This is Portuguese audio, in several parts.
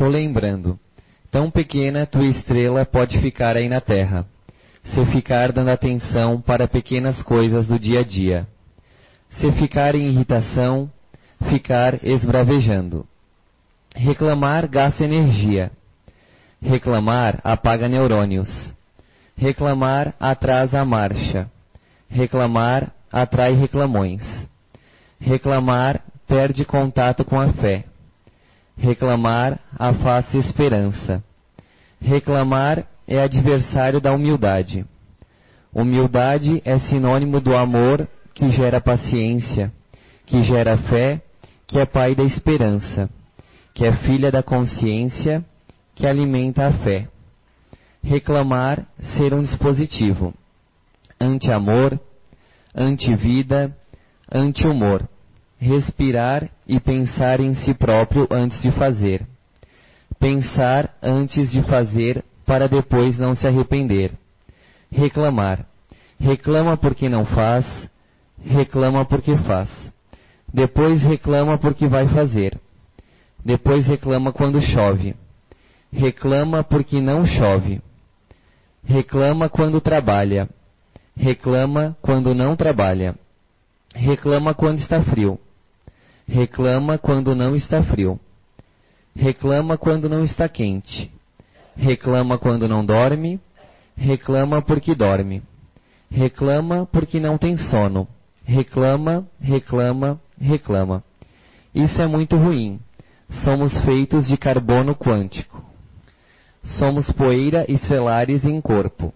tô lembrando. Tão pequena tua estrela pode ficar aí na terra, se ficar dando atenção para pequenas coisas do dia a dia. Se ficar em irritação, ficar esbravejando. Reclamar gasta energia. Reclamar apaga neurônios. Reclamar atrasa a marcha. Reclamar atrai reclamões. Reclamar perde contato com a fé. Reclamar afasta esperança. Reclamar é adversário da humildade. Humildade é sinônimo do amor que gera paciência, que gera fé, que é pai da esperança, que é filha da consciência, que alimenta a fé. Reclamar ser um dispositivo. Anti-amor, anti-vida, anti-humor. Respirar e pensar em si próprio antes de fazer. Pensar antes de fazer para depois não se arrepender. Reclamar. Reclama porque não faz, reclama porque faz. Depois reclama porque vai fazer. Depois reclama quando chove. Reclama porque não chove. Reclama quando trabalha. Reclama quando não trabalha. Reclama quando está frio. Reclama quando não está frio. Reclama quando não está quente. Reclama quando não dorme. Reclama porque dorme. Reclama porque não tem sono. Reclama, reclama, reclama. Isso é muito ruim. Somos feitos de carbono quântico. Somos poeira e selares em corpo.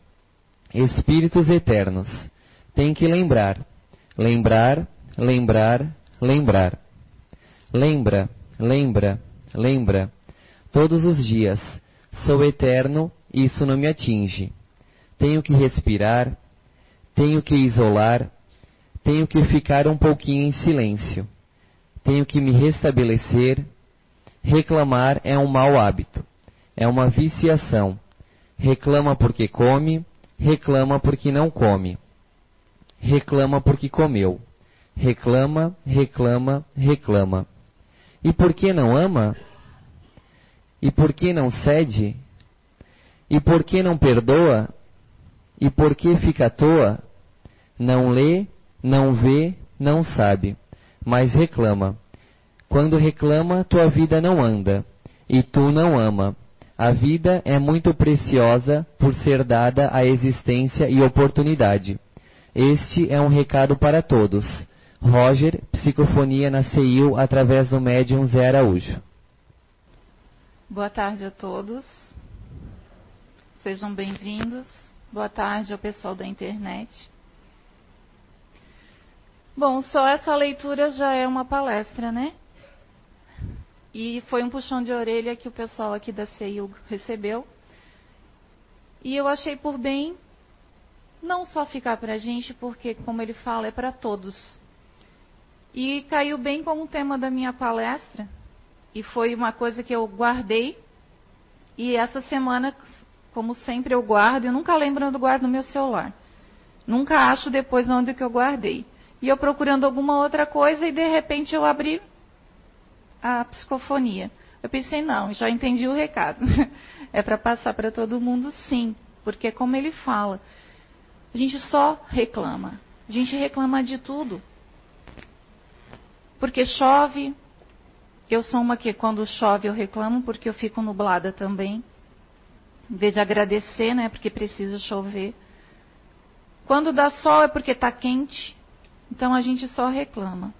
Espíritos eternos. Tem que lembrar. Lembrar, lembrar, lembrar. Lembra, lembra, lembra. Todos os dias. Sou eterno, isso não me atinge. Tenho que respirar, tenho que isolar, tenho que ficar um pouquinho em silêncio. Tenho que me restabelecer. Reclamar é um mau hábito. É uma viciação. Reclama porque come, reclama porque não come. Reclama porque comeu. Reclama, reclama, reclama. E por que não ama? E por que não cede? E por que não perdoa? E por que fica à toa? Não lê, não vê, não sabe, mas reclama. Quando reclama, tua vida não anda, e tu não ama. A vida é muito preciosa por ser dada a existência e oportunidade. Este é um recado para todos. Roger, psicofonia na CEIU através do médium Zé Araújo. Boa tarde a todos. Sejam bem-vindos. Boa tarde ao pessoal da internet. Bom, só essa leitura já é uma palestra, né? E foi um puxão de orelha que o pessoal aqui da CEIU recebeu. E eu achei por bem não só ficar para a gente, porque, como ele fala, é para todos. E caiu bem como tema da minha palestra. E foi uma coisa que eu guardei. E essa semana, como sempre eu guardo, eu nunca lembro onde eu guardo no meu celular. Nunca acho depois onde que eu guardei e eu procurando alguma outra coisa e de repente eu abri a psicofonia. Eu pensei, não, já entendi o recado. é para passar para todo mundo, sim, porque como ele fala, a gente só reclama. A gente reclama de tudo. Porque chove, eu sou uma que quando chove eu reclamo porque eu fico nublada também. Em vez de agradecer, né, porque precisa chover. Quando dá sol é porque está quente. Então a gente só reclama.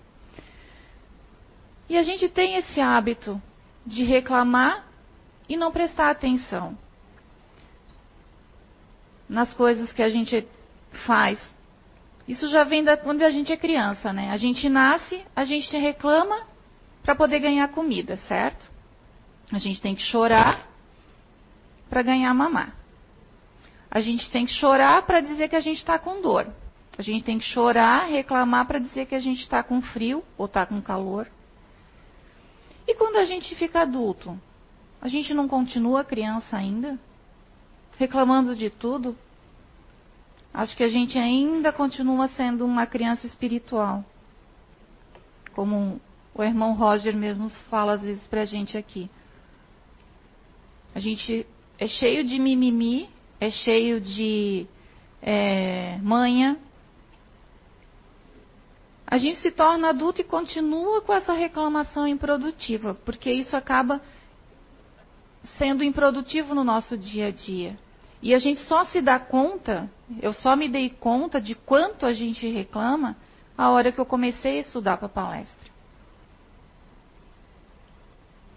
E a gente tem esse hábito de reclamar e não prestar atenção nas coisas que a gente faz. Isso já vem da quando a gente é criança, né? A gente nasce, a gente reclama para poder ganhar comida, certo? A gente tem que chorar para ganhar mamar. A gente tem que chorar para dizer que a gente está com dor. A gente tem que chorar, reclamar para dizer que a gente está com frio ou está com calor. E quando a gente fica adulto, a gente não continua criança ainda? Reclamando de tudo? Acho que a gente ainda continua sendo uma criança espiritual. Como o irmão Roger mesmo fala às vezes para a gente aqui. A gente é cheio de mimimi, é cheio de é, manha. A gente se torna adulto e continua com essa reclamação improdutiva, porque isso acaba sendo improdutivo no nosso dia a dia. E a gente só se dá conta, eu só me dei conta de quanto a gente reclama a hora que eu comecei a estudar para palestra.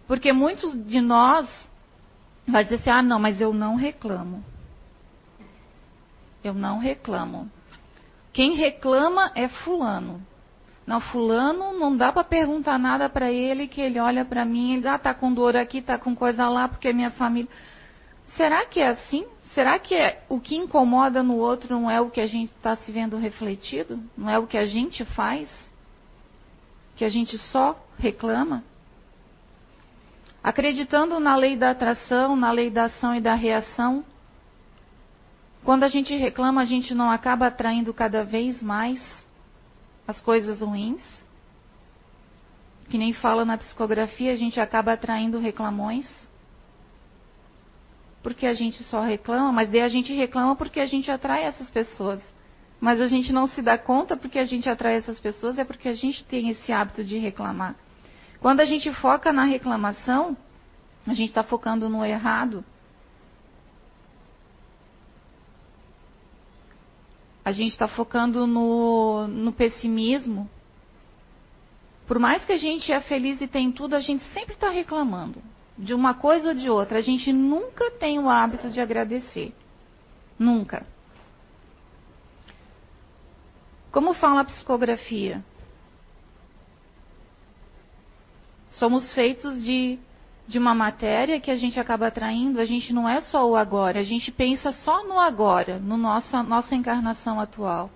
Porque muitos de nós vai dizer assim: "Ah, não, mas eu não reclamo". Eu não reclamo. Quem reclama é fulano. Não, fulano não dá para perguntar nada para ele que ele olha para mim, ele ah, tá com dor aqui, tá com coisa lá, porque é minha família. Será que é assim? Será que é, o que incomoda no outro não é o que a gente está se vendo refletido? Não é o que a gente faz? Que a gente só reclama? Acreditando na lei da atração, na lei da ação e da reação, quando a gente reclama, a gente não acaba atraindo cada vez mais as coisas ruins? Que nem fala na psicografia, a gente acaba atraindo reclamões? Porque a gente só reclama, mas daí a gente reclama porque a gente atrai essas pessoas. Mas a gente não se dá conta porque a gente atrai essas pessoas, é porque a gente tem esse hábito de reclamar. Quando a gente foca na reclamação, a gente está focando no errado. A gente está focando no, no pessimismo. Por mais que a gente é feliz e tem tudo, a gente sempre está reclamando de uma coisa ou de outra. A gente nunca tem o hábito de agradecer. Nunca. Como fala a psicografia? Somos feitos de, de uma matéria que a gente acaba atraindo, a gente não é só o agora, a gente pensa só no agora, no nossa, nossa encarnação atual.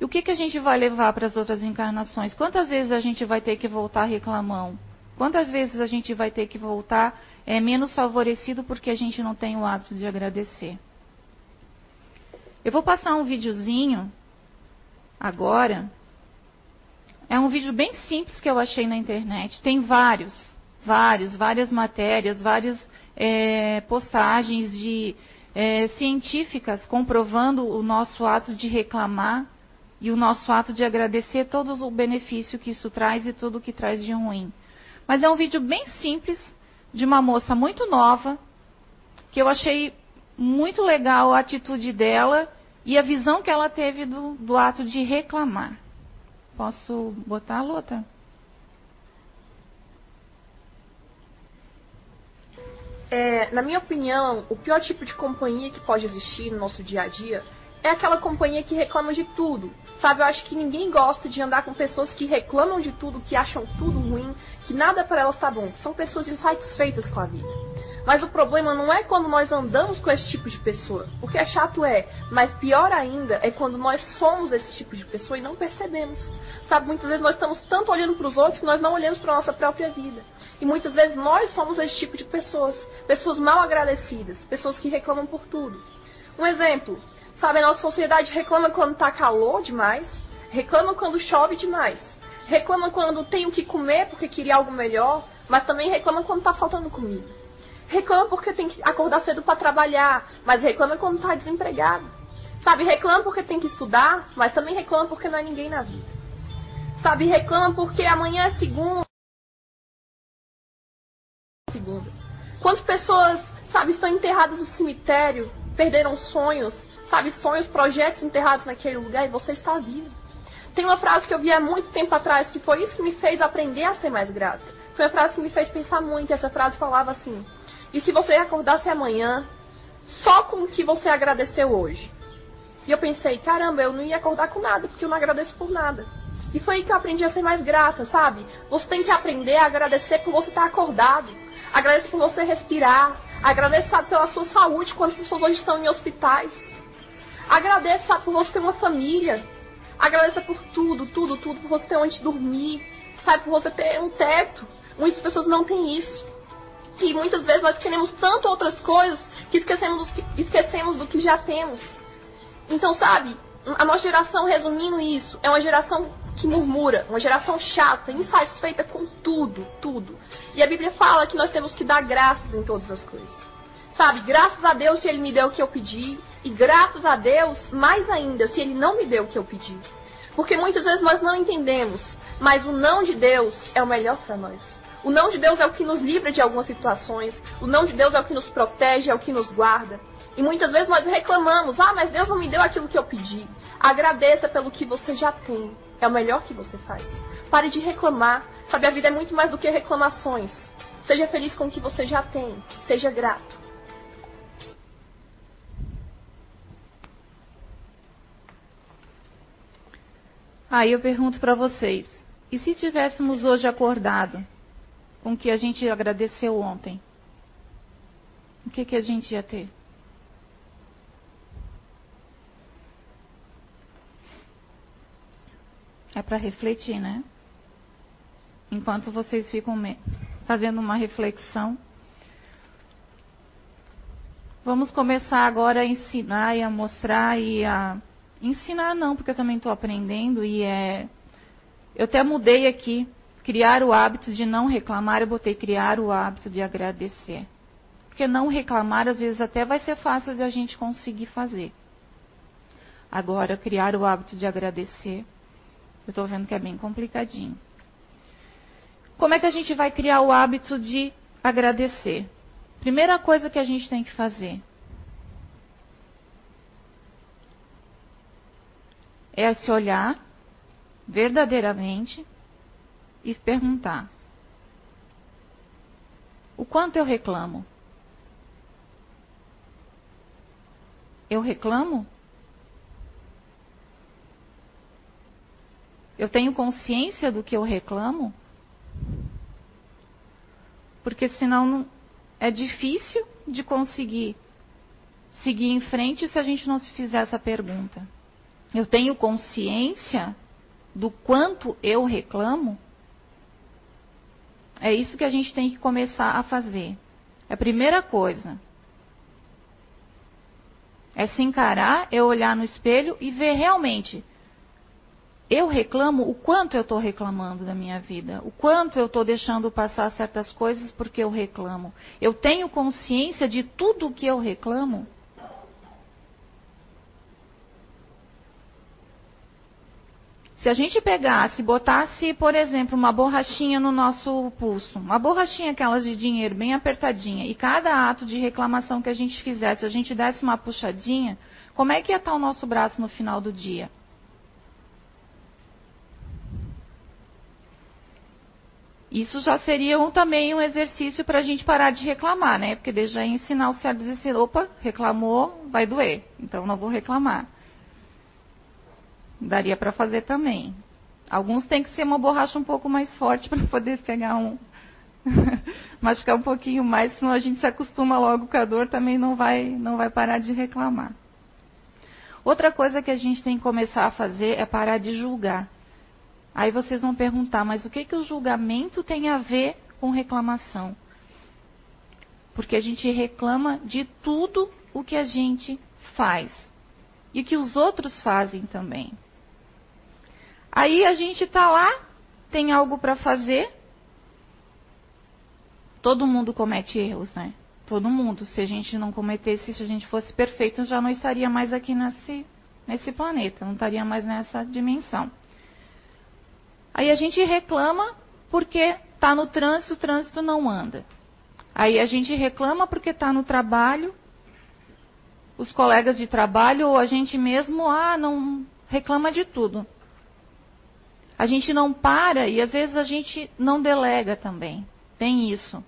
E o que, que a gente vai levar para as outras encarnações? Quantas vezes a gente vai ter que voltar reclamão? Quantas vezes a gente vai ter que voltar é, menos favorecido porque a gente não tem o hábito de agradecer? Eu vou passar um videozinho agora é um vídeo bem simples que eu achei na internet. Tem vários, vários, várias matérias, várias é, postagens de é, científicas comprovando o nosso ato de reclamar e o nosso ato de agradecer todo o benefício que isso traz e tudo que traz de ruim. Mas é um vídeo bem simples de uma moça muito nova que eu achei muito legal a atitude dela e a visão que ela teve do, do ato de reclamar. Posso botar a luta? É, na minha opinião, o pior tipo de companhia que pode existir no nosso dia a dia é aquela companhia que reclama de tudo. Sabe, eu acho que ninguém gosta de andar com pessoas que reclamam de tudo, que acham tudo ruim, que nada para elas está bom. São pessoas insatisfeitas com a vida. Mas o problema não é quando nós andamos com esse tipo de pessoa. O que é chato é, mas pior ainda é quando nós somos esse tipo de pessoa e não percebemos. Sabe, muitas vezes nós estamos tanto olhando para os outros que nós não olhamos para a nossa própria vida. E muitas vezes nós somos esse tipo de pessoas. Pessoas mal agradecidas, pessoas que reclamam por tudo. Um exemplo, sabe, a nossa sociedade reclama quando está calor demais, reclama quando chove demais, reclama quando tem o que comer porque queria algo melhor, mas também reclama quando está faltando comida. Reclama porque tem que acordar cedo para trabalhar, mas reclama quando está desempregado. Sabe, reclama porque tem que estudar, mas também reclama porque não é ninguém na vida. Sabe, reclama porque amanhã é segunda. Segunda. Quantas pessoas, sabe, estão enterradas no cemitério, perderam sonhos, sabe, sonhos, projetos enterrados naquele lugar e você está vivo. Tem uma frase que eu vi há muito tempo atrás que foi isso que me fez aprender a ser mais grata. Foi a frase que me fez pensar muito. Essa frase falava assim: e se você acordasse amanhã só com o que você agradeceu hoje? E eu pensei, caramba, eu não ia acordar com nada, porque eu não agradeço por nada. E foi aí que eu aprendi a ser mais grata, sabe? Você tem que aprender a agradecer por você estar acordado. Agradecer por você respirar. Agradecer sabe, pela sua saúde, quantas pessoas hoje estão em hospitais. Agradeça por você ter uma família. Agradeça por tudo, tudo, tudo, por você ter onde dormir. Sabe, por você ter um teto. Muitas pessoas não têm isso que muitas vezes nós queremos tanto outras coisas que esquecemos, que esquecemos do que já temos. Então, sabe, a nossa geração, resumindo isso, é uma geração que murmura, uma geração chata, insatisfeita com tudo, tudo. E a Bíblia fala que nós temos que dar graças em todas as coisas. Sabe, graças a Deus se Ele me deu o que eu pedi, e graças a Deus, mais ainda, se Ele não me deu o que eu pedi. Porque muitas vezes nós não entendemos, mas o não de Deus é o melhor para nós. O não de Deus é o que nos livra de algumas situações, o não de Deus é o que nos protege, é o que nos guarda. E muitas vezes nós reclamamos: ah, mas Deus não me deu aquilo que eu pedi. Agradeça pelo que você já tem. É o melhor que você faz. Pare de reclamar. Sabe, a vida é muito mais do que reclamações. Seja feliz com o que você já tem. Seja grato. Aí eu pergunto para vocês: e se tivéssemos hoje acordado com o que a gente agradeceu ontem? O que, que a gente ia ter? É para refletir, né? Enquanto vocês ficam fazendo uma reflexão. Vamos começar agora a ensinar e a mostrar e a ensinar não, porque eu também estou aprendendo e é eu até mudei aqui, criar o hábito de não reclamar, eu botei criar o hábito de agradecer. Porque não reclamar às vezes até vai ser fácil de a gente conseguir fazer. Agora criar o hábito de agradecer eu estou vendo que é bem complicadinho. Como é que a gente vai criar o hábito de agradecer? Primeira coisa que a gente tem que fazer é se olhar verdadeiramente e perguntar: o quanto eu reclamo? Eu reclamo Eu tenho consciência do que eu reclamo? Porque senão é difícil de conseguir seguir em frente se a gente não se fizer essa pergunta. Eu tenho consciência do quanto eu reclamo? É isso que a gente tem que começar a fazer. É a primeira coisa. É se encarar, é olhar no espelho e ver realmente eu reclamo o quanto eu estou reclamando da minha vida, o quanto eu estou deixando passar certas coisas porque eu reclamo. Eu tenho consciência de tudo o que eu reclamo? Se a gente pegasse, botasse, por exemplo, uma borrachinha no nosso pulso, uma borrachinha aquelas de dinheiro bem apertadinha, e cada ato de reclamação que a gente fizesse, a gente desse uma puxadinha, como é que ia estar o nosso braço no final do dia? Isso já seria um, também um exercício para a gente parar de reclamar, né? Porque deixa já ensinar o cérebro a dizer opa, reclamou, vai doer, então não vou reclamar. Daria para fazer também. Alguns tem que ser uma borracha um pouco mais forte para poder pegar um. machucar um pouquinho mais, senão a gente se acostuma logo com a dor, também não vai, não vai parar de reclamar. Outra coisa que a gente tem que começar a fazer é parar de julgar. Aí vocês vão perguntar, mas o que, que o julgamento tem a ver com reclamação? Porque a gente reclama de tudo o que a gente faz e que os outros fazem também. Aí a gente está lá, tem algo para fazer. Todo mundo comete erros, né? Todo mundo. Se a gente não cometesse, se a gente fosse perfeito, já não estaria mais aqui nesse, nesse planeta, não estaria mais nessa dimensão. Aí a gente reclama porque está no trânsito, o trânsito não anda. Aí a gente reclama porque está no trabalho, os colegas de trabalho ou a gente mesmo, ah, não reclama de tudo. A gente não para e às vezes a gente não delega também. Tem isso.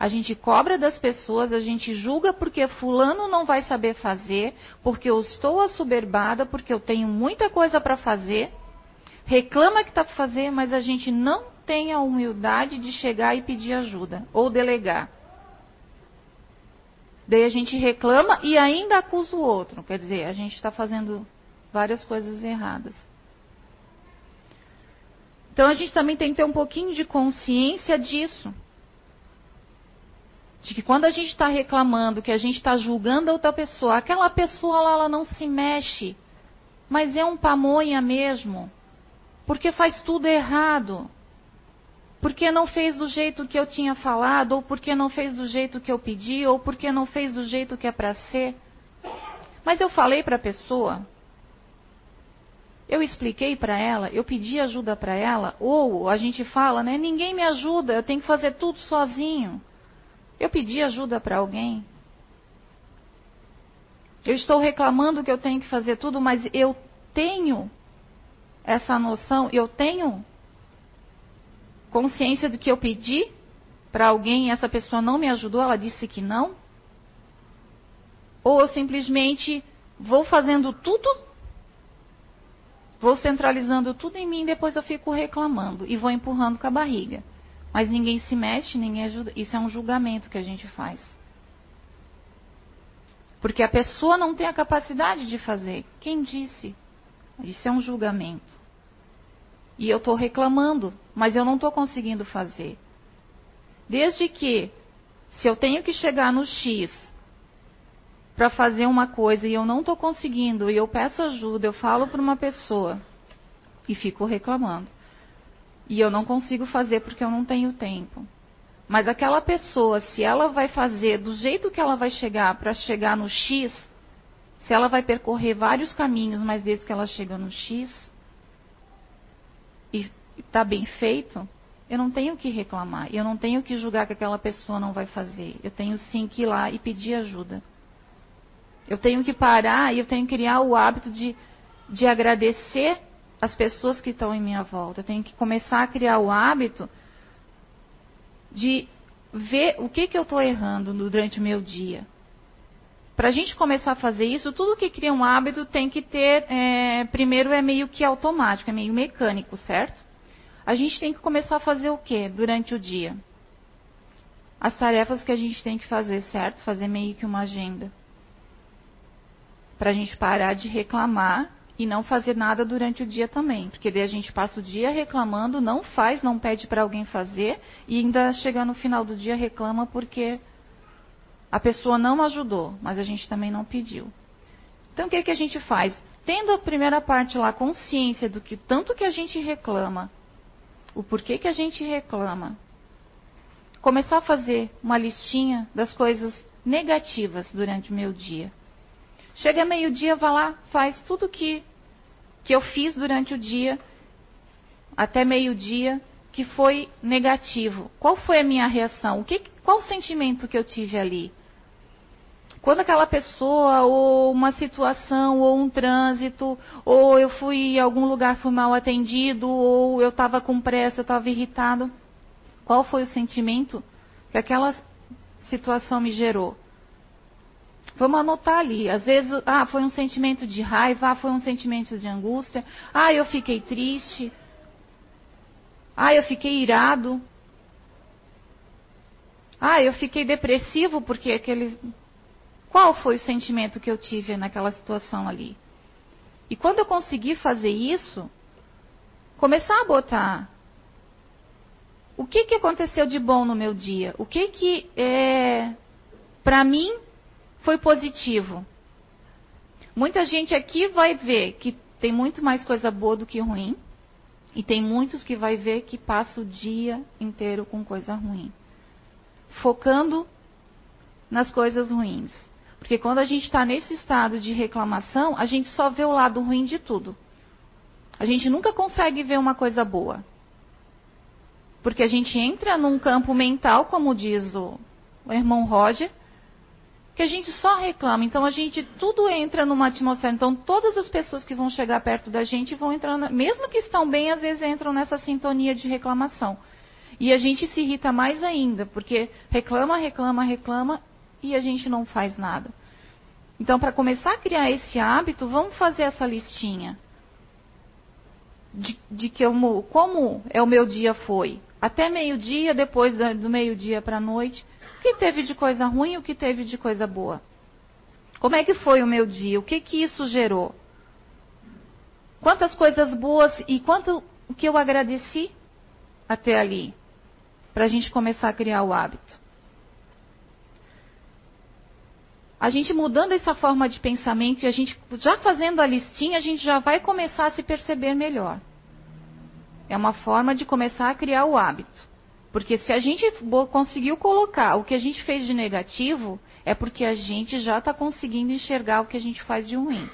A gente cobra das pessoas, a gente julga porque fulano não vai saber fazer, porque eu estou assoberbada, porque eu tenho muita coisa para fazer reclama que está para fazer, mas a gente não tem a humildade de chegar e pedir ajuda ou delegar. Daí a gente reclama e ainda acusa o outro. Quer dizer, a gente está fazendo várias coisas erradas. Então a gente também tem que ter um pouquinho de consciência disso. De que quando a gente está reclamando, que a gente está julgando a outra pessoa, aquela pessoa lá ela não se mexe, mas é um pamonha mesmo porque faz tudo errado, porque não fez do jeito que eu tinha falado, ou porque não fez do jeito que eu pedi, ou porque não fez do jeito que é para ser. Mas eu falei para a pessoa, eu expliquei para ela, eu pedi ajuda para ela, ou a gente fala, né? Ninguém me ajuda, eu tenho que fazer tudo sozinho. Eu pedi ajuda para alguém. Eu estou reclamando que eu tenho que fazer tudo, mas eu tenho essa noção, eu tenho consciência do que eu pedi para alguém e essa pessoa não me ajudou, ela disse que não? Ou eu simplesmente vou fazendo tudo, vou centralizando tudo em mim, depois eu fico reclamando e vou empurrando com a barriga. Mas ninguém se mexe, ninguém ajuda. Isso é um julgamento que a gente faz. Porque a pessoa não tem a capacidade de fazer. Quem disse? Isso é um julgamento. E eu estou reclamando, mas eu não estou conseguindo fazer. Desde que, se eu tenho que chegar no X para fazer uma coisa e eu não estou conseguindo, e eu peço ajuda, eu falo para uma pessoa e fico reclamando. E eu não consigo fazer porque eu não tenho tempo. Mas aquela pessoa, se ela vai fazer do jeito que ela vai chegar para chegar no X, se ela vai percorrer vários caminhos, mas desde que ela chega no X, e está bem feito, eu não tenho que reclamar. Eu não tenho que julgar que aquela pessoa não vai fazer. Eu tenho sim que ir lá e pedir ajuda. Eu tenho que parar e eu tenho que criar o hábito de, de agradecer as pessoas que estão em minha volta. Eu tenho que começar a criar o hábito de ver o que, que eu estou errando durante o meu dia. Para a gente começar a fazer isso, tudo que cria um hábito tem que ter. É, primeiro é meio que automático, é meio mecânico, certo? A gente tem que começar a fazer o que durante o dia? As tarefas que a gente tem que fazer, certo? Fazer meio que uma agenda. Para a gente parar de reclamar e não fazer nada durante o dia também. Porque daí a gente passa o dia reclamando, não faz, não pede para alguém fazer e ainda chega no final do dia reclama porque a pessoa não ajudou, mas a gente também não pediu. Então o que, que a gente faz? Tendo a primeira parte lá, consciência do que tanto que a gente reclama, o porquê que a gente reclama, começar a fazer uma listinha das coisas negativas durante o meu dia. Chega meio-dia, vá lá, faz tudo que, que eu fiz durante o dia, até meio-dia, que foi negativo. Qual foi a minha reação? O que, qual o sentimento que eu tive ali? Quando aquela pessoa, ou uma situação, ou um trânsito, ou eu fui em algum lugar, fui mal atendido, ou eu estava com pressa, eu estava irritado, qual foi o sentimento que aquela situação me gerou? Vamos anotar ali. Às vezes, ah, foi um sentimento de raiva, ah, foi um sentimento de angústia, ah, eu fiquei triste, ah, eu fiquei irado, ah, eu fiquei depressivo porque aquele qual foi o sentimento que eu tive naquela situação ali? E quando eu conseguir fazer isso, começar a botar o que, que aconteceu de bom no meu dia? O que que é, para mim foi positivo? Muita gente aqui vai ver que tem muito mais coisa boa do que ruim. E tem muitos que vai ver que passa o dia inteiro com coisa ruim. Focando nas coisas ruins. Porque quando a gente está nesse estado de reclamação, a gente só vê o lado ruim de tudo. A gente nunca consegue ver uma coisa boa. Porque a gente entra num campo mental, como diz o, o irmão Roger, que a gente só reclama. Então a gente tudo entra numa atmosfera. Então todas as pessoas que vão chegar perto da gente vão entrar, na, mesmo que estão bem, às vezes entram nessa sintonia de reclamação. E a gente se irrita mais ainda, porque reclama, reclama, reclama e a gente não faz nada. Então, para começar a criar esse hábito, vamos fazer essa listinha de, de que eu, como é o meu dia foi. Até meio-dia, depois do meio-dia para a noite. O que teve de coisa ruim e o que teve de coisa boa? Como é que foi o meu dia? O que que isso gerou? Quantas coisas boas e quanto que eu agradeci até ali? Para a gente começar a criar o hábito. A gente mudando essa forma de pensamento e a gente já fazendo a listinha, a gente já vai começar a se perceber melhor. É uma forma de começar a criar o hábito. Porque se a gente conseguiu colocar o que a gente fez de negativo, é porque a gente já está conseguindo enxergar o que a gente faz de ruim.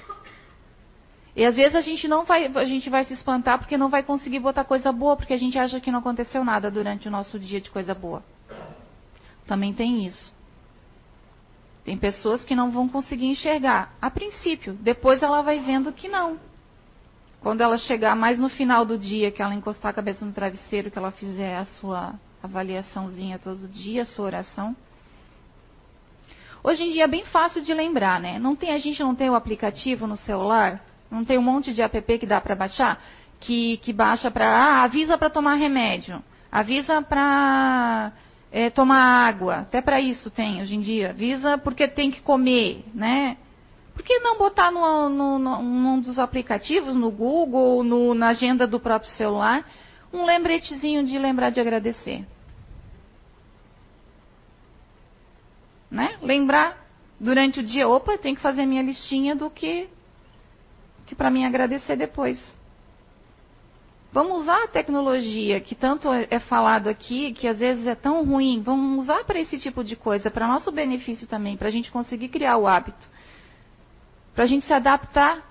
E às vezes a gente não vai, a gente vai se espantar porque não vai conseguir botar coisa boa, porque a gente acha que não aconteceu nada durante o nosso dia de coisa boa. Também tem isso. Tem pessoas que não vão conseguir enxergar a princípio, depois ela vai vendo que não. Quando ela chegar mais no final do dia, que ela encostar a cabeça no travesseiro, que ela fizer a sua avaliaçãozinha todo dia, a sua oração. Hoje em dia é bem fácil de lembrar, né? Não tem, a gente não tem o aplicativo no celular não tem um monte de app que dá para baixar? Que, que baixa para. Ah, avisa para tomar remédio. Avisa para é, tomar água. Até para isso tem hoje em dia. Avisa porque tem que comer, né? Por que não botar no, no, no, num dos aplicativos, no Google, no, na agenda do próprio celular, um lembretezinho de lembrar de agradecer? Né? Lembrar durante o dia, opa, tem que fazer minha listinha do que que para mim agradecer depois. Vamos usar a tecnologia que tanto é, é falado aqui, que às vezes é tão ruim, vamos usar para esse tipo de coisa, para nosso benefício também, para a gente conseguir criar o hábito, para a gente se adaptar.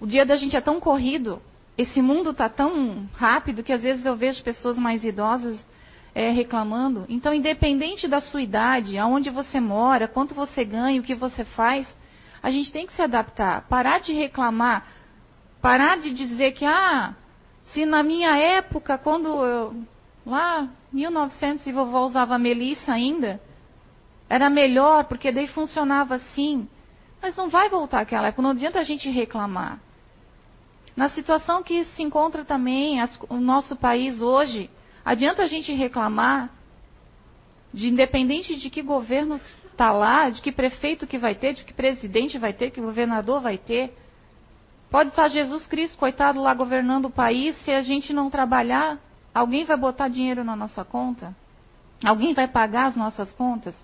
O dia da gente é tão corrido, esse mundo está tão rápido que às vezes eu vejo pessoas mais idosas é, reclamando. Então, independente da sua idade, aonde você mora, quanto você ganha, o que você faz, a gente tem que se adaptar, parar de reclamar, parar de dizer que, ah, se na minha época, quando eu, lá, 1900 e vovó usava melissa ainda, era melhor, porque daí funcionava assim. Mas não vai voltar aquela época, não adianta a gente reclamar. Na situação que se encontra também as, o nosso país hoje, adianta a gente reclamar, de independente de que governo está lá, de que prefeito que vai ter, de que presidente vai ter, que governador vai ter. Pode estar Jesus Cristo, coitado, lá governando o país, se a gente não trabalhar, alguém vai botar dinheiro na nossa conta? Alguém vai pagar as nossas contas?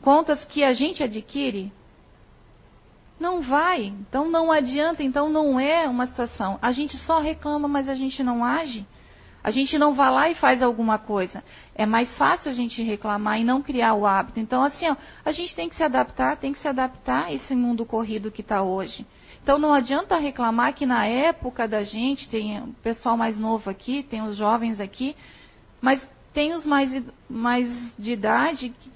Contas que a gente adquire? Não vai. Então não adianta, então não é uma situação. A gente só reclama, mas a gente não age. A gente não vai lá e faz alguma coisa. É mais fácil a gente reclamar e não criar o hábito. Então, assim, ó, a gente tem que se adaptar, tem que se adaptar a esse mundo corrido que está hoje. Então, não adianta reclamar que na época da gente, tem o pessoal mais novo aqui, tem os jovens aqui, mas tem os mais, mais de idade, que,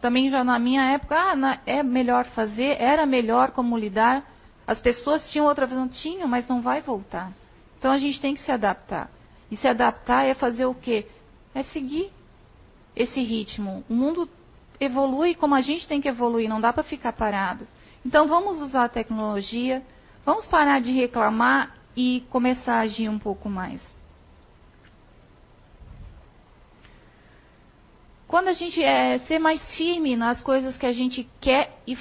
também já na minha época, ah, na, é melhor fazer, era melhor como lidar. As pessoas tinham outra visão, tinham, mas não vai voltar. Então, a gente tem que se adaptar. E se adaptar é fazer o quê? É seguir esse ritmo. O mundo evolui como a gente tem que evoluir, não dá para ficar parado. Então vamos usar a tecnologia, vamos parar de reclamar e começar a agir um pouco mais. Quando a gente é ser mais firme nas coisas que a gente quer e,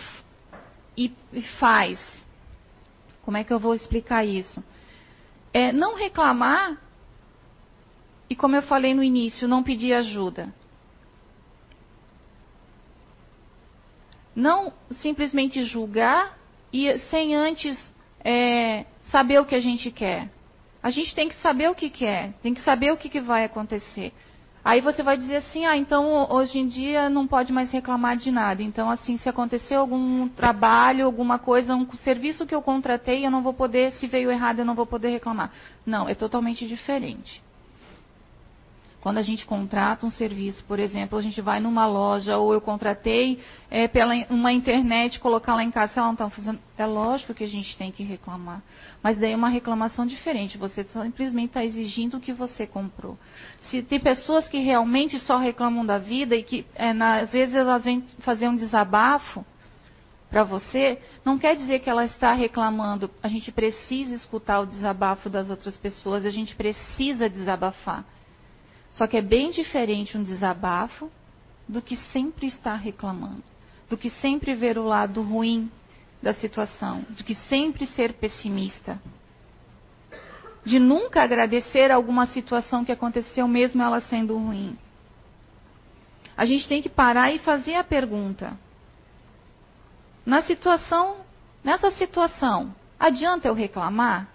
e, e faz, como é que eu vou explicar isso? É não reclamar e como eu falei no início, não pedir ajuda. Não simplesmente julgar e sem antes é, saber o que a gente quer. A gente tem que saber o que quer, tem que saber o que, que vai acontecer. Aí você vai dizer assim, ah, então hoje em dia não pode mais reclamar de nada. Então, assim, se aconteceu algum trabalho, alguma coisa, um serviço que eu contratei, eu não vou poder, se veio errado, eu não vou poder reclamar. Não, é totalmente diferente. Quando a gente contrata um serviço, por exemplo, a gente vai numa loja ou eu contratei é, pela uma internet, colocar lá em casa, se ela não está fazendo, é lógico que a gente tem que reclamar. Mas daí é uma reclamação diferente. Você simplesmente está exigindo o que você comprou. Se tem pessoas que realmente só reclamam da vida e que é, na, às vezes elas vêm fazer um desabafo para você, não quer dizer que ela está reclamando. A gente precisa escutar o desabafo das outras pessoas, a gente precisa desabafar. Só que é bem diferente um desabafo do que sempre estar reclamando, do que sempre ver o lado ruim da situação, do que sempre ser pessimista. De nunca agradecer alguma situação que aconteceu, mesmo ela sendo ruim. A gente tem que parar e fazer a pergunta: na situação, nessa situação, adianta eu reclamar?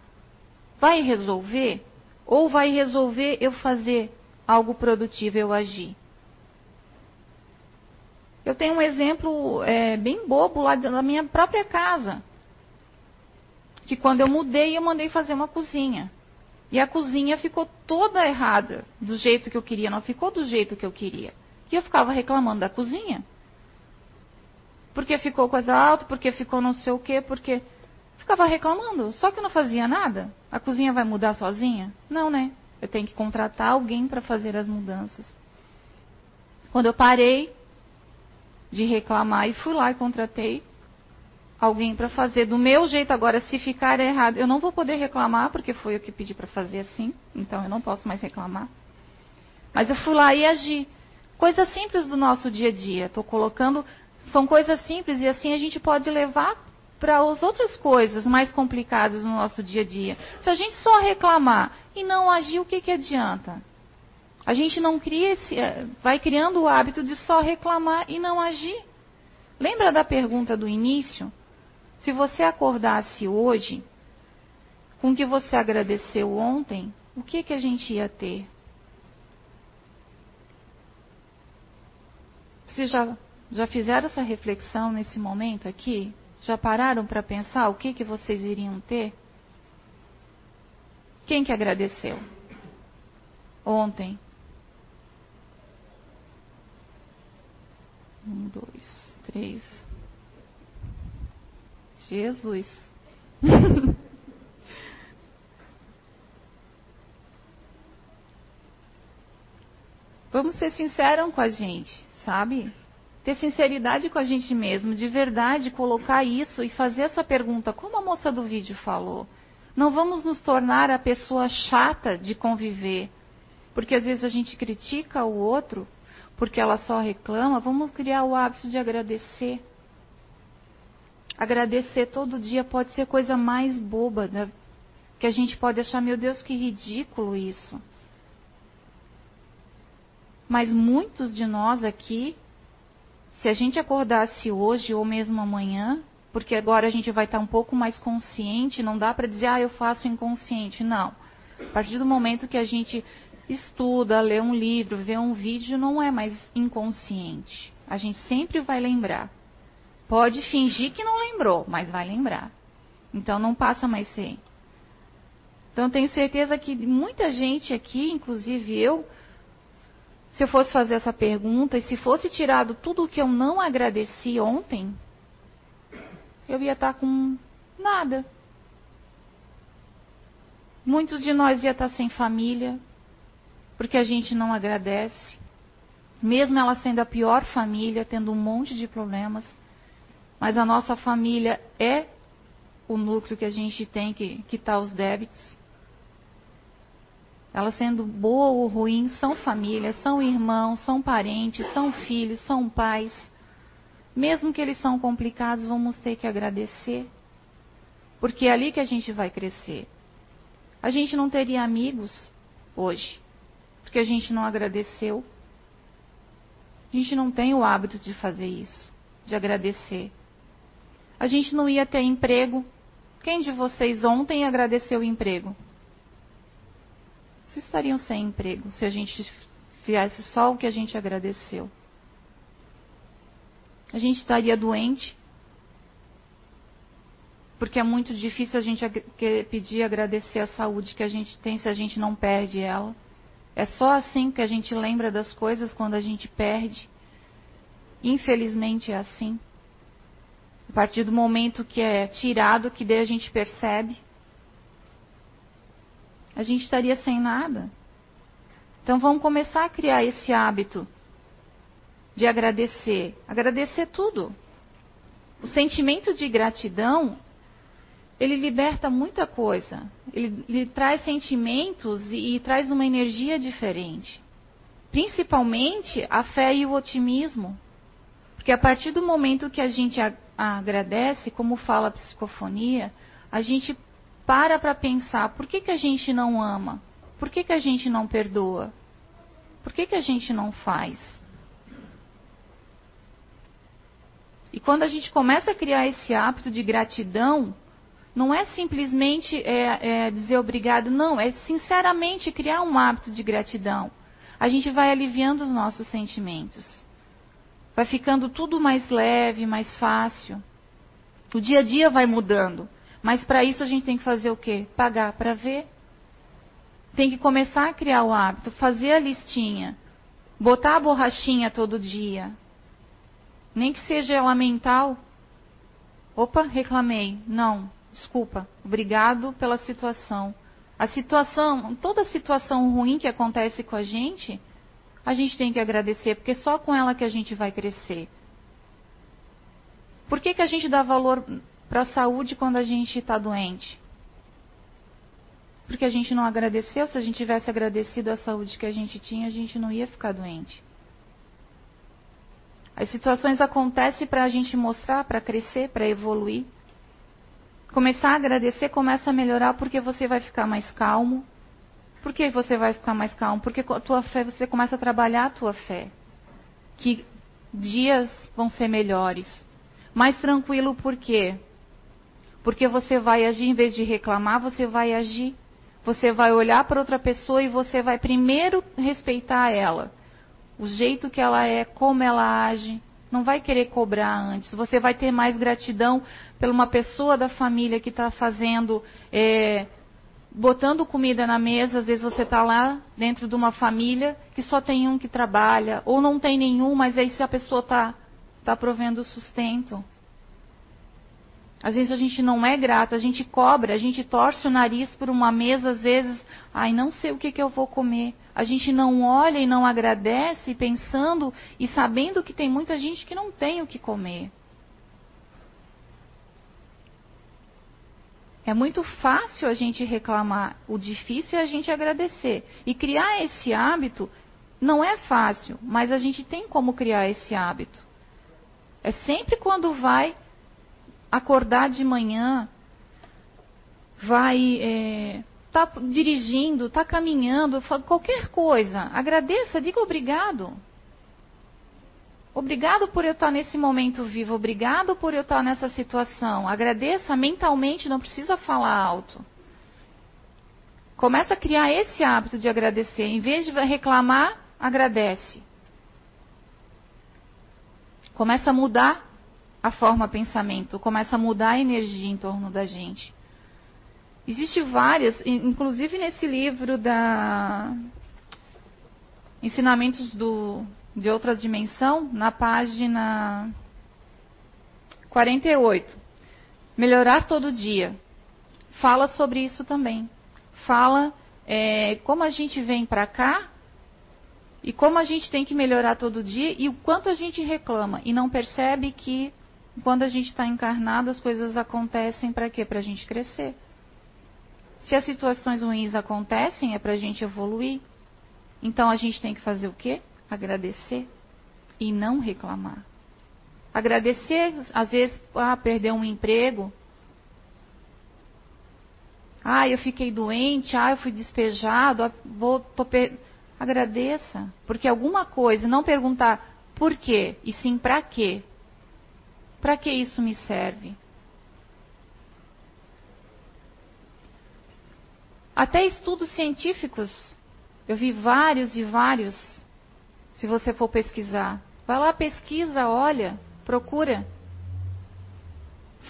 vai resolver? Ou vai resolver eu fazer algo produtivo, eu agir? Eu tenho um exemplo é, bem bobo lá da minha própria casa. Que quando eu mudei, eu mandei fazer uma cozinha. E a cozinha ficou toda errada, do jeito que eu queria, não ficou do jeito que eu queria. E eu ficava reclamando da cozinha. Porque ficou coisa alta, porque ficou não sei o quê, porque. Ficava reclamando, só que eu não fazia nada. A cozinha vai mudar sozinha? Não, né? Eu tenho que contratar alguém para fazer as mudanças. Quando eu parei de reclamar e fui lá e contratei alguém para fazer do meu jeito. Agora, se ficar errado, eu não vou poder reclamar, porque foi eu que pedi para fazer assim, então eu não posso mais reclamar. Mas eu fui lá e agi. Coisas simples do nosso dia a dia. Estou colocando. São coisas simples e assim a gente pode levar para as outras coisas mais complicadas no nosso dia a dia. Se a gente só reclamar e não agir, o que, que adianta? A gente não cria esse, eh, vai criando o hábito de só reclamar e não agir. Lembra da pergunta do início? Se você acordasse hoje com o que você agradeceu ontem, o que, que a gente ia ter? Vocês já, já fizeram essa reflexão nesse momento aqui? Já pararam para pensar o que, que vocês iriam ter? Quem que agradeceu? Ontem. Um, dois, três. Jesus. Vamos ser sinceros com a gente, sabe? Ter sinceridade com a gente mesmo, de verdade, colocar isso e fazer essa pergunta, como a moça do vídeo falou. Não vamos nos tornar a pessoa chata de conviver, porque às vezes a gente critica o outro porque ela só reclama. Vamos criar o hábito de agradecer. Agradecer todo dia pode ser a coisa mais boba, né? que a gente pode achar, meu Deus, que ridículo isso. Mas muitos de nós aqui, se a gente acordasse hoje ou mesmo amanhã, porque agora a gente vai estar um pouco mais consciente, não dá para dizer, ah, eu faço inconsciente. Não. A partir do momento que a gente estuda, lê um livro, vê um vídeo, não é mais inconsciente. A gente sempre vai lembrar. Pode fingir que não lembrou, mas vai lembrar. Então não passa mais sem. Então tenho certeza que muita gente aqui, inclusive eu, se eu fosse fazer essa pergunta e se fosse tirado tudo o que eu não agradeci ontem, eu ia estar com nada. Muitos de nós ia estar sem família, porque a gente não agradece. Mesmo ela sendo a pior família, tendo um monte de problemas, mas a nossa família é o núcleo que a gente tem que quitar os débitos. Ela sendo boa ou ruim, são famílias, são irmãos, são parentes, são filhos, são pais. Mesmo que eles são complicados, vamos ter que agradecer. Porque é ali que a gente vai crescer. A gente não teria amigos hoje, porque a gente não agradeceu. A gente não tem o hábito de fazer isso, de agradecer a gente não ia ter emprego. Quem de vocês ontem agradeceu o emprego? Estariam sem emprego se a gente fizesse só o que a gente agradeceu. A gente estaria doente. Porque é muito difícil a gente pedir agradecer a saúde que a gente tem se a gente não perde ela. É só assim que a gente lembra das coisas quando a gente perde. Infelizmente é assim. A partir do momento que é tirado, que daí a gente percebe, a gente estaria sem nada. Então vamos começar a criar esse hábito de agradecer. Agradecer tudo. O sentimento de gratidão, ele liberta muita coisa. Ele, ele traz sentimentos e, e traz uma energia diferente. Principalmente a fé e o otimismo. Porque a partir do momento que a gente agradece, como fala a psicofonia, a gente para para pensar por que, que a gente não ama? Por que, que a gente não perdoa? Por que, que a gente não faz? E quando a gente começa a criar esse hábito de gratidão, não é simplesmente é, é, dizer obrigado, não, é sinceramente criar um hábito de gratidão. A gente vai aliviando os nossos sentimentos. Vai ficando tudo mais leve, mais fácil. O dia a dia vai mudando. Mas para isso a gente tem que fazer o quê? Pagar para ver. Tem que começar a criar o hábito, fazer a listinha, botar a borrachinha todo dia. Nem que seja ela mental. Opa, reclamei. Não, desculpa. Obrigado pela situação. A situação, toda situação ruim que acontece com a gente, a gente tem que agradecer, porque só com ela que a gente vai crescer. Por que, que a gente dá valor para a saúde quando a gente está doente? Porque a gente não agradeceu. Se a gente tivesse agradecido a saúde que a gente tinha, a gente não ia ficar doente. As situações acontecem para a gente mostrar, para crescer, para evoluir. Começar a agradecer começa a melhorar porque você vai ficar mais calmo. Por que você vai ficar mais calmo? Porque a tua fé, você começa a trabalhar a tua fé. Que dias vão ser melhores. Mais tranquilo por quê? Porque você vai agir, em vez de reclamar, você vai agir. Você vai olhar para outra pessoa e você vai primeiro respeitar ela. O jeito que ela é, como ela age. Não vai querer cobrar antes. Você vai ter mais gratidão por uma pessoa da família que está fazendo, é, botando comida na mesa. Às vezes você está lá dentro de uma família que só tem um que trabalha, ou não tem nenhum, mas aí se a pessoa está tá provendo sustento. Às vezes a gente não é grato, a gente cobra, a gente torce o nariz por uma mesa, às vezes, ai, não sei o que, que eu vou comer. A gente não olha e não agradece, pensando e sabendo que tem muita gente que não tem o que comer. É muito fácil a gente reclamar, o difícil é a gente agradecer. E criar esse hábito não é fácil, mas a gente tem como criar esse hábito. É sempre quando vai acordar de manhã, vai é, tá dirigindo, tá caminhando, qualquer coisa, agradeça, diga obrigado. Obrigado por eu estar nesse momento vivo, obrigado por eu estar nessa situação. Agradeça mentalmente, não precisa falar alto. Começa a criar esse hábito de agradecer. Em vez de reclamar, agradece. Começa a mudar a forma pensamento, começa a mudar a energia em torno da gente. Existem várias, inclusive nesse livro da Ensinamentos do, de Outra Dimensão, na página 48. Melhorar todo dia. Fala sobre isso também. Fala é, como a gente vem para cá e como a gente tem que melhorar todo dia e o quanto a gente reclama e não percebe que quando a gente está encarnado, as coisas acontecem para quê? Para a gente crescer. Se as situações ruins acontecem, é para a gente evoluir. Então a gente tem que fazer o quê? Agradecer e não reclamar. Agradecer, às vezes, ah, perder um emprego. Ah, eu fiquei doente, ah, eu fui despejado, ah, vou, per... agradeça, porque alguma coisa, não perguntar por quê, e sim para quê. Para que isso me serve? Até estudos científicos, eu vi vários e vários, se você for pesquisar. Vai lá, pesquisa, olha, procura.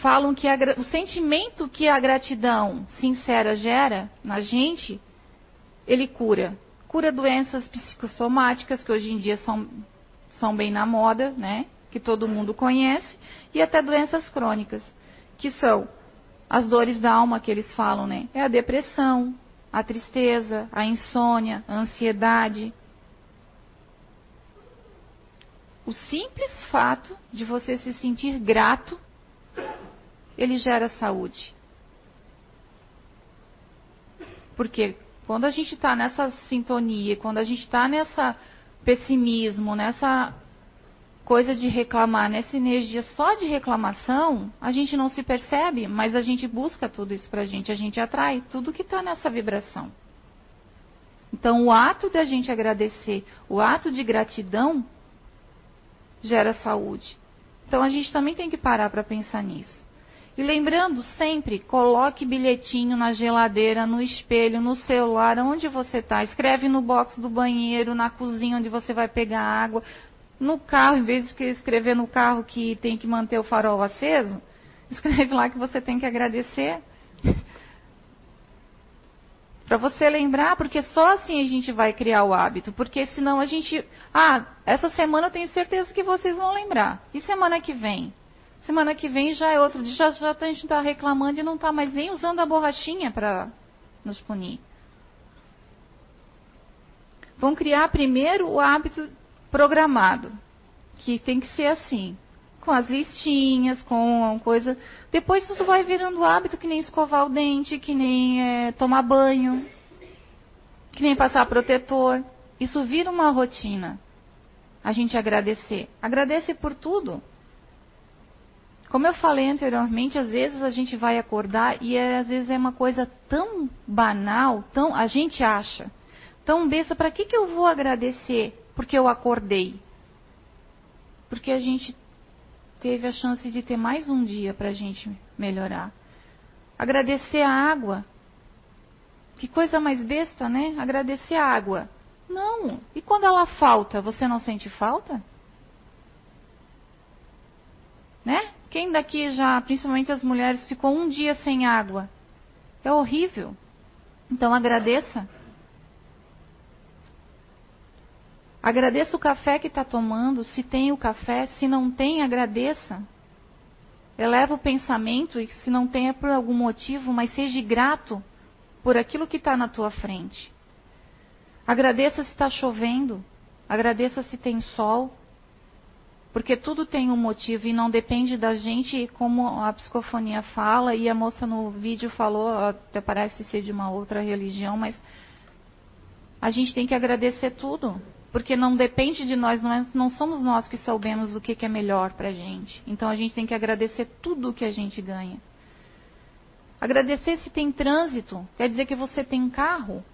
Falam que a, o sentimento que a gratidão sincera gera na gente, ele cura. Cura doenças psicossomáticas, que hoje em dia são, são bem na moda, né? Que todo mundo conhece, e até doenças crônicas, que são as dores da alma que eles falam, né? É a depressão, a tristeza, a insônia, a ansiedade. O simples fato de você se sentir grato, ele gera saúde. Porque quando a gente está nessa sintonia, quando a gente está nessa pessimismo, nessa coisa de reclamar, nessa energia só de reclamação, a gente não se percebe, mas a gente busca tudo isso pra gente, a gente atrai tudo que está nessa vibração. Então, o ato de a gente agradecer, o ato de gratidão, gera saúde. Então, a gente também tem que parar para pensar nisso. E lembrando sempre, coloque bilhetinho na geladeira, no espelho, no celular, onde você está. Escreve no box do banheiro, na cozinha onde você vai pegar água. No carro, em vez de escrever no carro que tem que manter o farol aceso, escreve lá que você tem que agradecer. Para você lembrar, porque só assim a gente vai criar o hábito. Porque senão a gente. Ah, essa semana eu tenho certeza que vocês vão lembrar. E semana que vem? Semana que vem já é outro dia, já, já a gente está reclamando e não está mais nem usando a borrachinha para nos punir. Vão criar primeiro o hábito programado, que tem que ser assim, com as listinhas, com coisa. Depois isso vai virando hábito, que nem escovar o dente, que nem é, tomar banho, que nem passar protetor. Isso vira uma rotina. A gente agradecer. Agradece por tudo. Como eu falei anteriormente, às vezes a gente vai acordar e é, às vezes é uma coisa tão banal, tão a gente acha, tão besta, para que, que eu vou agradecer porque eu acordei? Porque a gente teve a chance de ter mais um dia para a gente melhorar. Agradecer a água. Que coisa mais besta, né? Agradecer a água. Não. E quando ela falta, você não sente falta? Né? Quem daqui já, principalmente as mulheres, ficou um dia sem água? É horrível. Então agradeça. Agradeça o café que está tomando, se tem o café, se não tem, agradeça. Eleva o pensamento e se não tem é por algum motivo, mas seja grato por aquilo que está na tua frente. Agradeça se está chovendo, agradeça se tem sol, porque tudo tem um motivo e não depende da gente, como a psicofonia fala, e a moça no vídeo falou, até parece ser de uma outra religião, mas a gente tem que agradecer tudo. Porque não depende de nós, não, é, somos nós que sabemos o que, que é melhor para a gente. Então a gente tem que agradecer tudo o que a gente ganha. Agradecer se tem trânsito, quer dizer que você tem carro.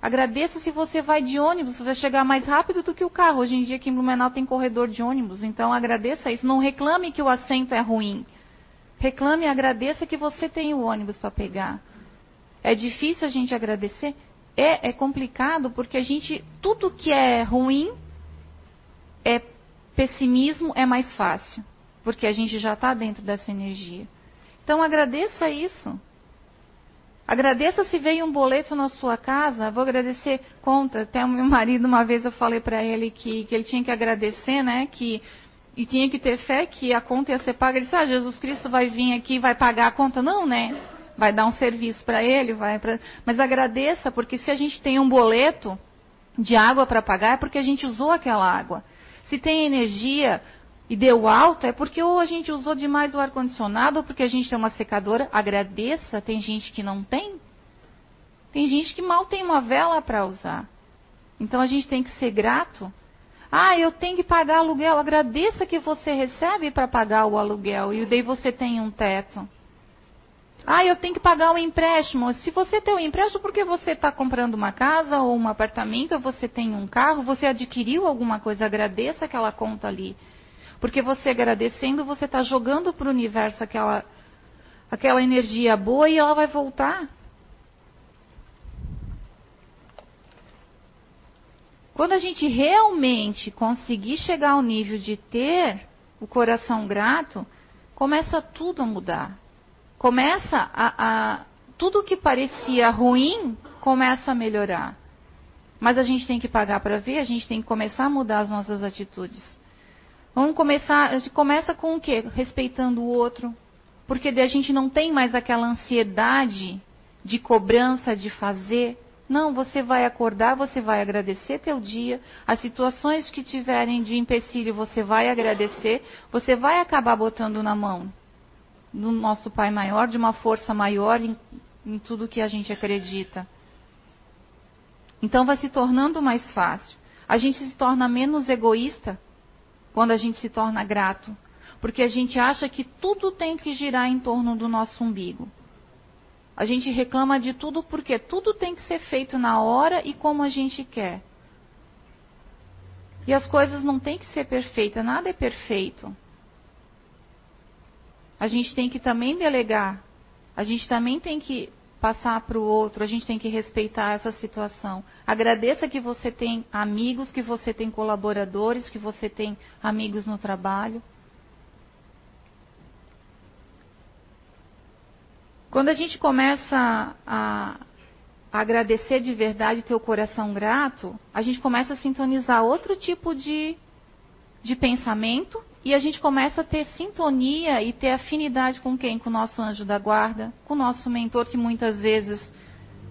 Agradeça se você vai de ônibus, você vai chegar mais rápido do que o carro. Hoje em dia aqui em Blumenau tem corredor de ônibus, então agradeça isso. Não reclame que o assento é ruim. Reclame e agradeça que você tem o ônibus para pegar. É difícil a gente agradecer? É, é complicado porque a gente, tudo que é ruim, é pessimismo, é mais fácil. Porque a gente já está dentro dessa energia. Então agradeça isso. Agradeça se veio um boleto na sua casa. Vou agradecer conta. Até o meu marido, uma vez eu falei para ele que, que ele tinha que agradecer, né? Que, e tinha que ter fé que a conta ia ser paga. Ele disse, ah, Jesus Cristo vai vir aqui e vai pagar a conta. Não, né? Vai dar um serviço para ele, vai pra... Mas agradeça, porque se a gente tem um boleto de água para pagar, é porque a gente usou aquela água. Se tem energia, e deu alta, é porque ou a gente usou demais o ar-condicionado, ou porque a gente tem uma secadora. Agradeça, tem gente que não tem. Tem gente que mal tem uma vela para usar. Então a gente tem que ser grato. Ah, eu tenho que pagar aluguel. Agradeça que você recebe para pagar o aluguel e daí você tem um teto. Ah, eu tenho que pagar um empréstimo. Se você tem um empréstimo, porque você está comprando uma casa ou um apartamento, você tem um carro, você adquiriu alguma coisa, agradeça aquela conta ali. Porque você agradecendo, você está jogando para o universo aquela, aquela energia boa e ela vai voltar. Quando a gente realmente conseguir chegar ao nível de ter o coração grato, começa tudo a mudar. Começa a, a tudo que parecia ruim começa a melhorar. Mas a gente tem que pagar para ver, a gente tem que começar a mudar as nossas atitudes. Vamos começar, a gente começa com o quê? Respeitando o outro. Porque a gente não tem mais aquela ansiedade de cobrança de fazer. Não, você vai acordar, você vai agradecer teu dia. As situações que tiverem de empecilho, você vai agradecer. Você vai acabar botando na mão do nosso Pai maior, de uma força maior em, em tudo que a gente acredita. Então vai se tornando mais fácil. A gente se torna menos egoísta quando a gente se torna grato. Porque a gente acha que tudo tem que girar em torno do nosso umbigo. A gente reclama de tudo porque tudo tem que ser feito na hora e como a gente quer. E as coisas não têm que ser perfeitas, nada é perfeito. A gente tem que também delegar. A gente também tem que passar para o outro, a gente tem que respeitar essa situação. Agradeça que você tem amigos, que você tem colaboradores, que você tem amigos no trabalho. Quando a gente começa a, agradecer de verdade, ter o coração grato, a gente começa a sintonizar outro tipo de, de pensamento e a gente começa a ter sintonia e ter afinidade com quem? Com o nosso anjo da guarda, com o nosso mentor, que muitas vezes,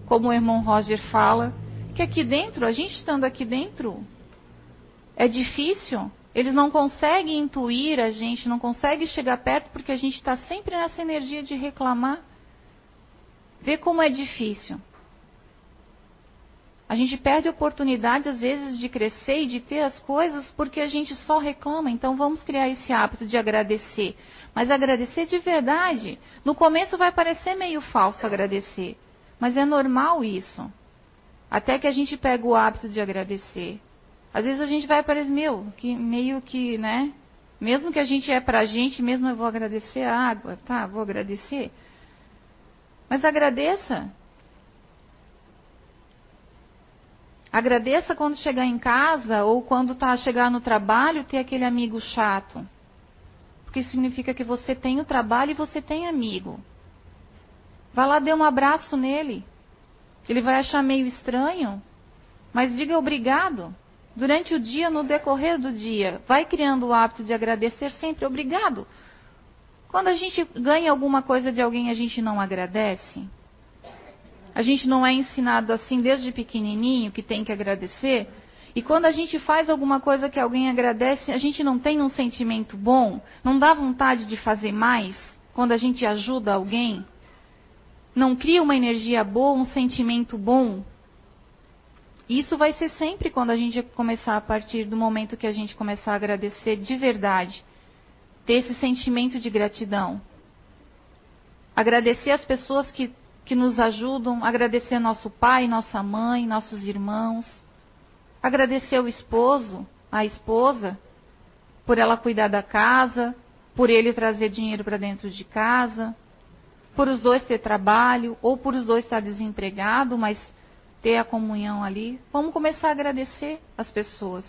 como o irmão Roger fala, que aqui dentro, a gente estando aqui dentro, é difícil. Eles não conseguem intuir a gente, não conseguem chegar perto, porque a gente está sempre nessa energia de reclamar. Vê como é difícil. A gente perde oportunidade, às vezes, de crescer e de ter as coisas porque a gente só reclama. Então, vamos criar esse hábito de agradecer. Mas agradecer de verdade. No começo vai parecer meio falso agradecer. Mas é normal isso. Até que a gente pega o hábito de agradecer. Às vezes a gente vai parecer, meu, que meio que, né? Mesmo que a gente é pra gente, mesmo eu vou agradecer a água, tá? Vou agradecer. Mas agradeça. Agradeça quando chegar em casa ou quando tá chegar no trabalho ter aquele amigo chato. Porque significa que você tem o trabalho e você tem amigo. Vá lá, dê um abraço nele. Ele vai achar meio estranho, mas diga obrigado. Durante o dia, no decorrer do dia, vai criando o hábito de agradecer sempre obrigado. Quando a gente ganha alguma coisa de alguém, a gente não agradece. A gente não é ensinado assim desde pequenininho que tem que agradecer. E quando a gente faz alguma coisa que alguém agradece, a gente não tem um sentimento bom, não dá vontade de fazer mais quando a gente ajuda alguém. Não cria uma energia boa, um sentimento bom. Isso vai ser sempre quando a gente começar a partir do momento que a gente começar a agradecer de verdade ter esse sentimento de gratidão. Agradecer as pessoas que, que nos ajudam, agradecer nosso pai, nossa mãe, nossos irmãos. Agradecer o esposo, a esposa, por ela cuidar da casa, por ele trazer dinheiro para dentro de casa, por os dois ter trabalho, ou por os dois estar desempregado, mas ter a comunhão ali. Vamos começar a agradecer as pessoas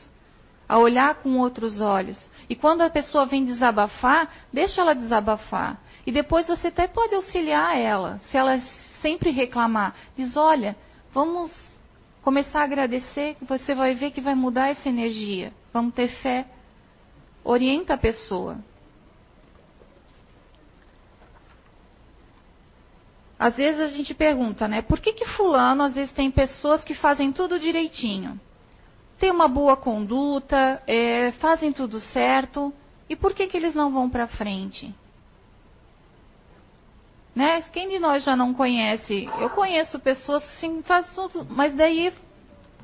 a olhar com outros olhos. E quando a pessoa vem desabafar, deixa ela desabafar. E depois você até pode auxiliar ela. Se ela sempre reclamar, diz: olha, vamos começar a agradecer, você vai ver que vai mudar essa energia. Vamos ter fé. Orienta a pessoa. Às vezes a gente pergunta, né? Por que, que fulano às vezes tem pessoas que fazem tudo direitinho? têm uma boa conduta, é, fazem tudo certo, e por que, que eles não vão para frente? Né? Quem de nós já não conhece? Eu conheço pessoas sim, fazem tudo, mas daí,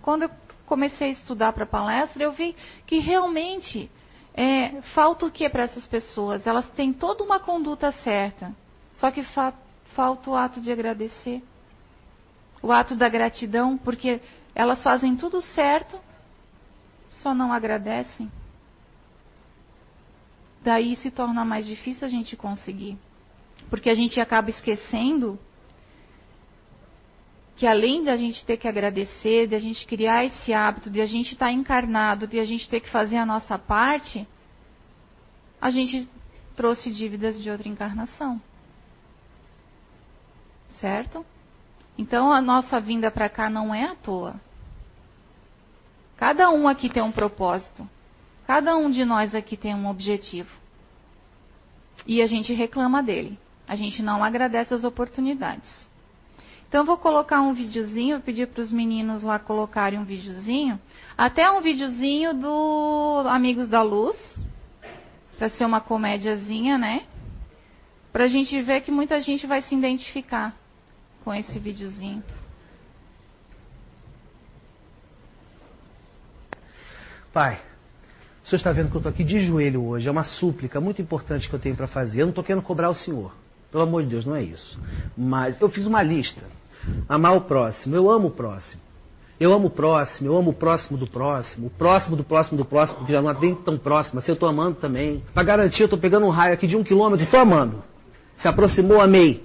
quando eu comecei a estudar para palestra, eu vi que realmente é, falta o que para essas pessoas? Elas têm toda uma conduta certa, só que fa falta o ato de agradecer, o ato da gratidão, porque elas fazem tudo certo, só não agradecem, daí se torna mais difícil a gente conseguir. Porque a gente acaba esquecendo que além de a gente ter que agradecer, de a gente criar esse hábito, de a gente estar tá encarnado, de a gente ter que fazer a nossa parte, a gente trouxe dívidas de outra encarnação. Certo? Então a nossa vinda para cá não é à toa. Cada um aqui tem um propósito. Cada um de nós aqui tem um objetivo. E a gente reclama dele. A gente não agradece as oportunidades. Então vou colocar um videozinho, pedir para os meninos lá colocarem um videozinho, até um videozinho do Amigos da Luz, para ser uma comédiazinha, né? Para a gente ver que muita gente vai se identificar com esse videozinho. Pai, o Senhor está vendo que eu estou aqui de joelho hoje. É uma súplica muito importante que eu tenho para fazer. Eu não estou querendo cobrar o Senhor. Pelo amor de Deus, não é isso. Mas eu fiz uma lista. Amar o próximo. Eu amo o próximo. Eu amo o próximo, eu amo o próximo do próximo, o próximo do próximo do próximo, que já não é nem tão próximo, assim eu tô amando também. Pra garantir, eu tô pegando um raio aqui de um quilômetro, tô amando. Se aproximou, amei.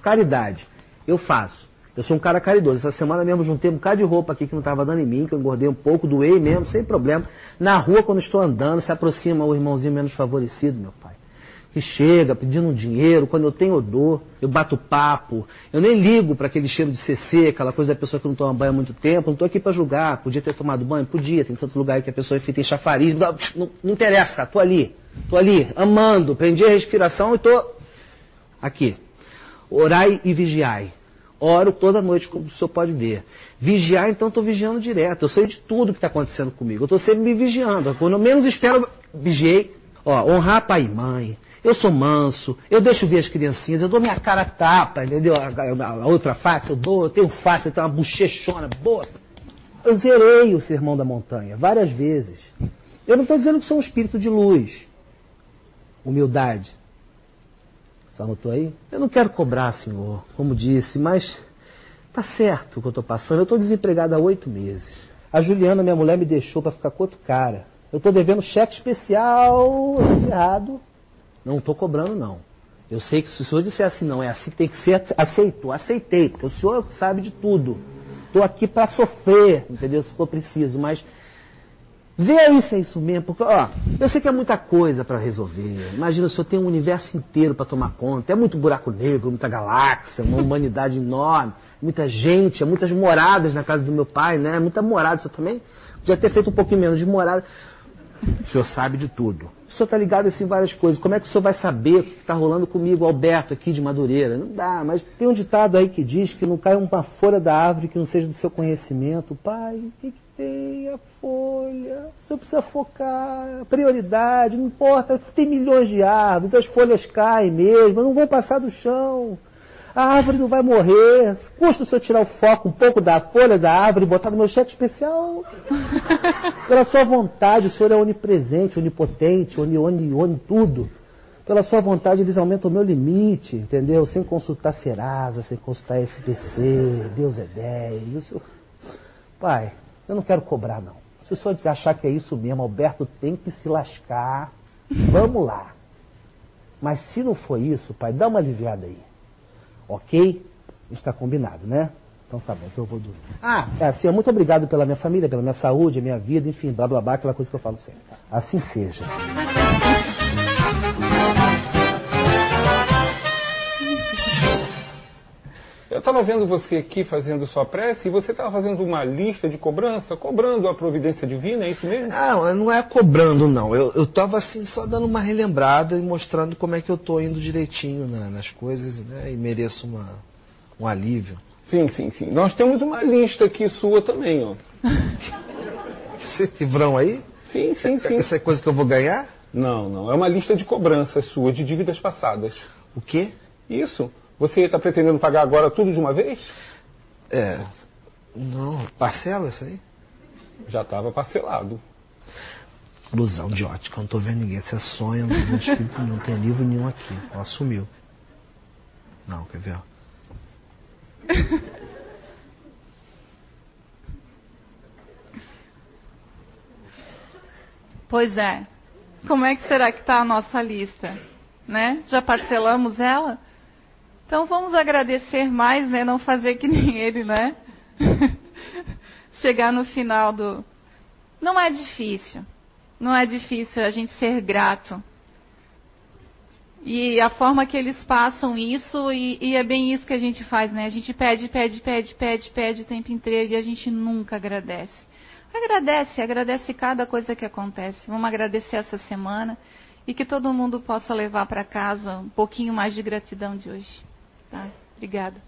Caridade. Eu faço. Eu sou um cara caridoso. Essa semana mesmo juntei um bocado de roupa aqui que não estava dando em mim, que eu engordei um pouco, doei mesmo, sem problema. Na rua, quando estou andando, se aproxima o irmãozinho menos favorecido, meu pai que chega pedindo um dinheiro, quando eu tenho odor, eu bato papo, eu nem ligo para aquele cheiro de CC, aquela coisa da pessoa que não toma banho há muito tempo, não estou aqui para julgar, podia ter tomado banho, podia, tem tanto lugar que a pessoa enfim, tem chafariz, não, não, não interessa, estou ali, estou ali, amando, prendi a respiração e estou aqui. Orai e vigiai. Oro toda noite, como o senhor pode ver. Vigiar, então, estou vigiando direto. Eu sei de tudo que está acontecendo comigo. Eu estou sempre me vigiando. Quando eu menos espero, vigiei. Ó, honrar pai e mãe, eu sou manso, eu deixo ver as criancinhas, eu dou minha cara tapa, entendeu? A, a, a outra face, eu dou, eu tenho face, eu tenho uma bochechona boa. Eu zerei o sermão da montanha várias vezes. Eu não estou dizendo que sou um espírito de luz. Humildade. Só anotou aí? Eu não quero cobrar, senhor, como disse, mas tá certo o que eu estou passando. Eu estou desempregado há oito meses. A Juliana, minha mulher, me deixou para ficar com outro cara. Eu estou devendo cheque especial errado. Não estou cobrando, não. Eu sei que se o senhor disser assim, não, é assim que tem que ser, aceitou, aceitei, porque o senhor sabe de tudo. Estou aqui para sofrer, entendeu? Se for preciso, mas vê aí se é isso mesmo, porque, ó, eu sei que é muita coisa para resolver. Imagina, o senhor tem um universo inteiro para tomar conta, é muito buraco negro, muita galáxia, uma humanidade enorme, muita gente, é muitas moradas na casa do meu pai, né? Muita morada, o senhor também podia ter feito um pouquinho menos de morada. O senhor sabe de tudo. O senhor está ligado assim, várias coisas. Como é que o senhor vai saber o que está rolando comigo, Alberto, aqui de Madureira? Não dá, mas tem um ditado aí que diz que não cai uma folha da árvore que não seja do seu conhecimento. Pai, o que, que tem? A folha. O senhor precisa focar, prioridade, não importa. Tem milhões de árvores, as folhas caem mesmo, não vão passar do chão. A árvore não vai morrer. Custa o senhor tirar o foco um pouco da folha da árvore e botar no meu cheque especial. Pela sua vontade, o senhor é onipresente, onipotente, oni, oni, oni tudo. Pela sua vontade, eles aumentam o meu limite, entendeu? Sem consultar Serasa, sem consultar SBC, Deus é 10. Senhor... Pai, eu não quero cobrar, não. Se o senhor achar que é isso mesmo, Alberto tem que se lascar. Vamos lá. Mas se não for isso, pai, dá uma aliviada aí. Ok? Está combinado, né? Então tá bom, então eu vou dormir. Ah, é assim, muito obrigado pela minha família, pela minha saúde, minha vida, enfim, blá blá blá, aquela coisa que eu falo sempre. Assim seja. Eu estava vendo você aqui fazendo sua prece e você estava fazendo uma lista de cobrança, cobrando a providência divina, é isso mesmo? Ah, não é cobrando, não. Eu estava assim, só dando uma relembrada e mostrando como é que eu estou indo direitinho né, nas coisas né, e mereço uma, um alívio. Sim, sim, sim. Nós temos uma lista aqui sua também, ó. Esse livrão aí? Sim, sim, sim. Essa é coisa que eu vou ganhar? Não, não. É uma lista de cobranças sua, de dívidas passadas. O quê? Isso. Você está pretendendo pagar agora tudo de uma vez? É. Não, parcela isso aí? Já estava parcelado. Ilusão de ótica, não estou vendo ninguém. Você é sonho, não, escrito, não tem livro nenhum aqui. Ó, sumiu. Não, quer ver? Pois é. Como é que será que está a nossa lista? Né? Já parcelamos ela? Então vamos agradecer mais, né? Não fazer que nem ele, né? Chegar no final do. Não é difícil. Não é difícil a gente ser grato. E a forma que eles passam isso, e, e, é bem isso que a gente faz, né? A gente pede, pede, pede, pede, pede o tempo inteiro e a gente nunca agradece. Agradece, agradece cada coisa que acontece. Vamos agradecer essa semana e que todo mundo possa levar para casa um pouquinho mais de gratidão de hoje. Tá? Obrigada.